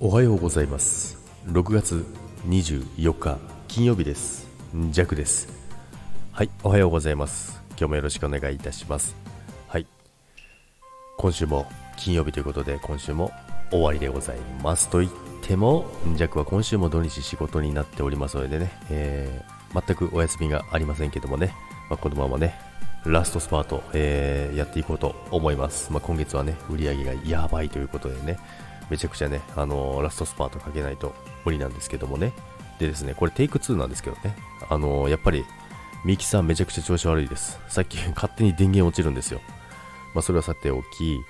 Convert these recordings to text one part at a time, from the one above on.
おはようございます。6月24日金曜日です。ジャクです。はいおはようございます。今日もよろしくお願いいたします。はい。今週も金曜日ということで今週も終わりでございます。と言ってもジャクは今週も土日仕事になっておりますのでね、えー、全くお休みがありませんけどもね、まあ、このままねラストスパート、えー、やっていこうと思います、まあ、今月はね売り上げがやばいということでねめちゃくちゃね、あのー、ラストスパートかけないと無理なんですけどもね。でですね、これテイク2なんですけどね、あのー、やっぱりミキサーめちゃくちゃ調子悪いです。さっき 勝手に電源落ちるんですよ。まあ、それはさておき、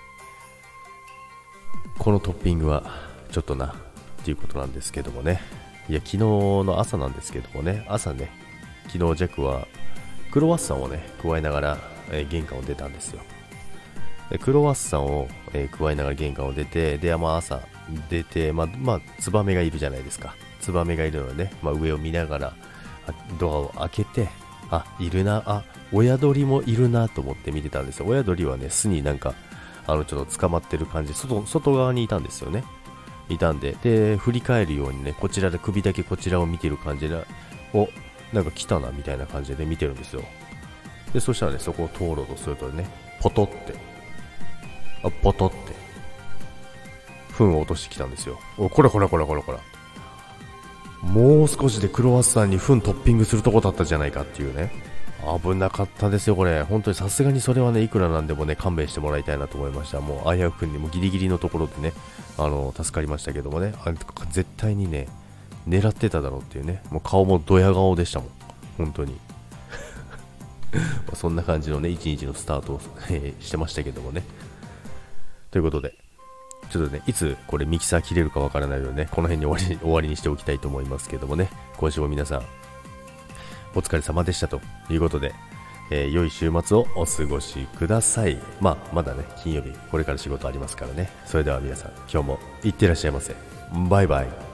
このトッピングはちょっとな、っていうことなんですけどもね。いや、昨日の朝なんですけどもね、朝ね、昨日ジャックはクロワッサンをね、加えながら、えー、玄関を出たんですよ。クロワッサンを、えー、加えながら玄関を出て、で、まあ、朝出て、まあ、まあ、ツバメがいるじゃないですか。ツバメがいるのでね、まあ、上を見ながら、ドアを開けて、あ、いるな、あ、親鳥もいるなと思って見てたんですよ。親鳥はね、巣になんか、あの、ちょっと捕まってる感じ、外、外側にいたんですよね。いたんで、で、振り返るようにね、こちらで首だけこちらを見てる感じで、お、なんか来たな、みたいな感じで見てるんですよ。で、そしたらね、そこを通ろうとするとね、ポトって、あポトって糞を落としてきたんですよ。おこらこらこらこらこらもう少しでクロワッサンに糞トッピングするとこだったじゃないかっていうね。危なかったですよこれ。本当にさすがにそれはねいくらなんでもね勘弁してもらいたいなと思いました。もう危うくんにもギリギリのところでねあの助かりましたけどもね。あ絶対にね狙ってただろうっていうね。もう顔もドヤ顔でしたもん。本当に。そんな感じのね一日のスタートを、えー、してましたけどもね。ということで、ちょっとね、いつこれミキサー切れるかわからないのでね、この辺に終わり 終わりにしておきたいと思いますけどもね、今週も皆さん、お疲れ様でしたということで、えー、良い週末をお過ごしください。まあ、まだね、金曜日、これから仕事ありますからね。それでは皆さん、今日もいってらっしゃいませ。バイバイ。